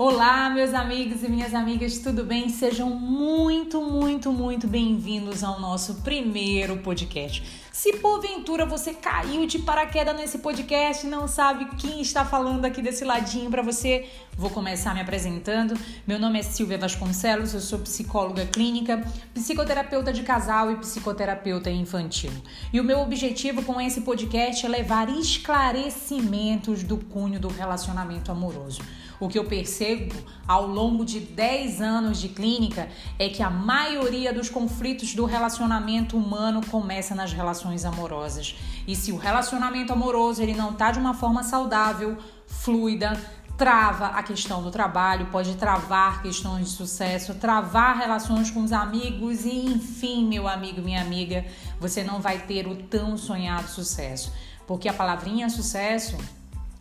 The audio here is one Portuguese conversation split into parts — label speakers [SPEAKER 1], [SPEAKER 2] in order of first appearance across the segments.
[SPEAKER 1] Olá, meus amigos e minhas amigas, tudo bem? Sejam muito, muito, muito bem-vindos ao nosso primeiro podcast. Se porventura você caiu de paraquedas nesse podcast e não sabe quem está falando aqui desse ladinho para você, vou começar me apresentando. Meu nome é Silvia Vasconcelos, eu sou psicóloga clínica, psicoterapeuta de casal e psicoterapeuta infantil. E o meu objetivo com esse podcast é levar esclarecimentos do cunho do relacionamento amoroso. O que eu percebo ao longo de 10 anos de clínica é que a maioria dos conflitos do relacionamento humano começa nas relações amorosas. E se o relacionamento amoroso ele não está de uma forma saudável, fluida, trava a questão do trabalho, pode travar questões de sucesso, travar relações com os amigos e, enfim, meu amigo, minha amiga, você não vai ter o tão sonhado sucesso. Porque a palavrinha sucesso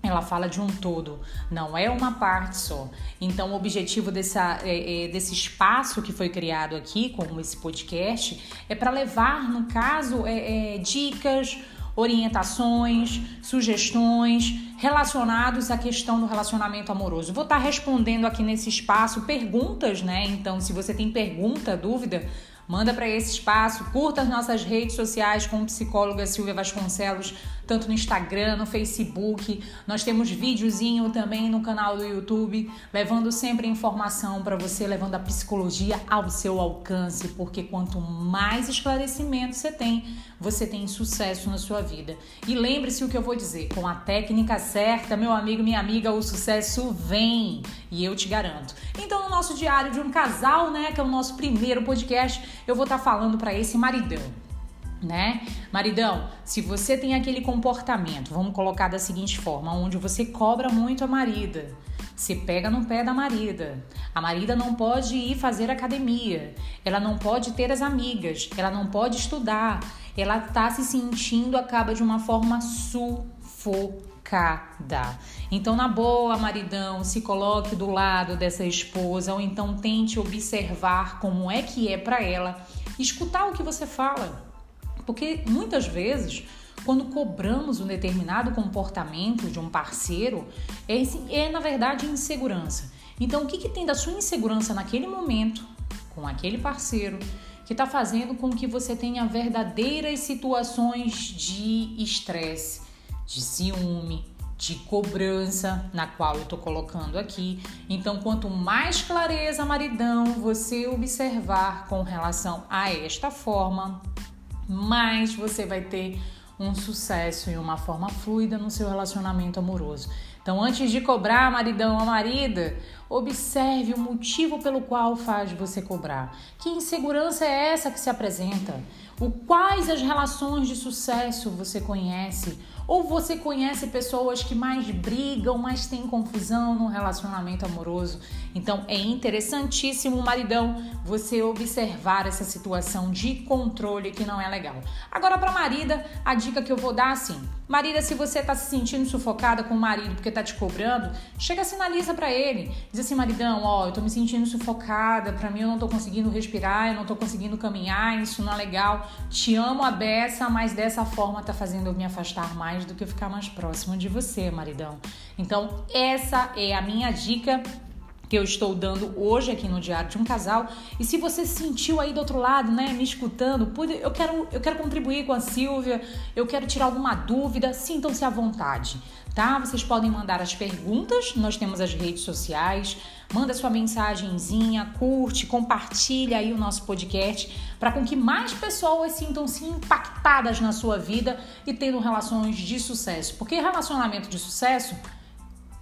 [SPEAKER 1] ela fala de um todo, não é uma parte só. Então, o objetivo dessa, é, é, desse espaço que foi criado aqui, como esse podcast, é para levar, no caso, é, é, dicas, orientações, sugestões relacionados à questão do relacionamento amoroso. Vou estar tá respondendo aqui nesse espaço perguntas, né? Então, se você tem pergunta, dúvida, Manda para esse espaço, curta as nossas redes sociais com psicóloga Silvia Vasconcelos, tanto no Instagram, no Facebook. Nós temos videozinho também no canal do YouTube, levando sempre informação para você, levando a psicologia ao seu alcance, porque quanto mais esclarecimento você tem, você tem sucesso na sua vida. E lembre-se o que eu vou dizer, com a técnica certa, meu amigo, minha amiga, o sucesso vem, e eu te garanto. No nosso diário de um casal, né, que é o nosso primeiro podcast, eu vou estar tá falando para esse maridão, né? Maridão, se você tem aquele comportamento, vamos colocar da seguinte forma, onde você cobra muito a marida, você pega no pé da marida. A marida não pode ir fazer academia, ela não pode ter as amigas, ela não pode estudar, ela tá se sentindo acaba de uma forma sufocada cada. Então, na boa, maridão, se coloque do lado dessa esposa ou então tente observar como é que é para ela, escutar o que você fala. Porque muitas vezes, quando cobramos um determinado comportamento de um parceiro, é, é na verdade insegurança. Então, o que, que tem da sua insegurança naquele momento, com aquele parceiro, que está fazendo com que você tenha verdadeiras situações de estresse, de ciúme, de cobrança, na qual eu estou colocando aqui. Então, quanto mais clareza, maridão, você observar com relação a esta forma, mais você vai ter um sucesso e uma forma fluida no seu relacionamento amoroso. Então, antes de cobrar, maridão ou marida, observe o motivo pelo qual faz você cobrar. Que insegurança é essa que se apresenta? O quais as relações de sucesso você conhece? Ou você conhece pessoas que mais brigam, mais têm confusão no relacionamento amoroso? Então é interessantíssimo, maridão, você observar essa situação de controle que não é legal. Agora, para marida, a dica que eu vou dar assim: marida, se você tá se sentindo sufocada com o marido porque tá te cobrando, chega sinaliza para ele. Diz assim, maridão, ó, eu tô me sentindo sufocada, para mim eu não tô conseguindo respirar, eu não tô conseguindo caminhar, isso não é legal. Te amo a beça, mas dessa forma tá fazendo eu me afastar mais do que eu ficar mais próximo de você, maridão. Então, essa é a minha dica que eu estou dando hoje aqui no Diário de um Casal. E se você sentiu aí do outro lado, né, me escutando, eu quero, eu quero contribuir com a Silvia, eu quero tirar alguma dúvida, sintam-se à vontade, tá? Vocês podem mandar as perguntas, nós temos as redes sociais, manda sua mensagenzinha, curte, compartilha aí o nosso podcast para com que mais pessoas sintam-se impactadas na sua vida e tendo relações de sucesso. Porque relacionamento de sucesso,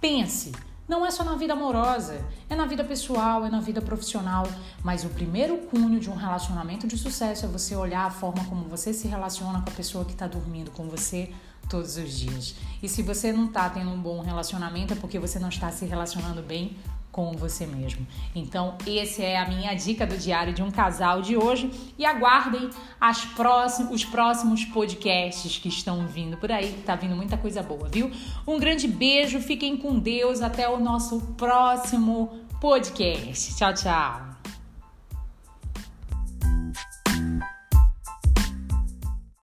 [SPEAKER 1] pense, não é só na vida amorosa, é na vida pessoal, é na vida profissional. Mas o primeiro cunho de um relacionamento de sucesso é você olhar a forma como você se relaciona com a pessoa que está dormindo com você todos os dias. E se você não está tendo um bom relacionamento, é porque você não está se relacionando bem com você mesmo. Então, essa é a minha dica do diário de um casal de hoje e aguardem as próximos, os próximos podcasts que estão vindo por aí, tá vindo muita coisa boa, viu? Um grande beijo, fiquem com Deus, até o nosso próximo podcast. Tchau, tchau.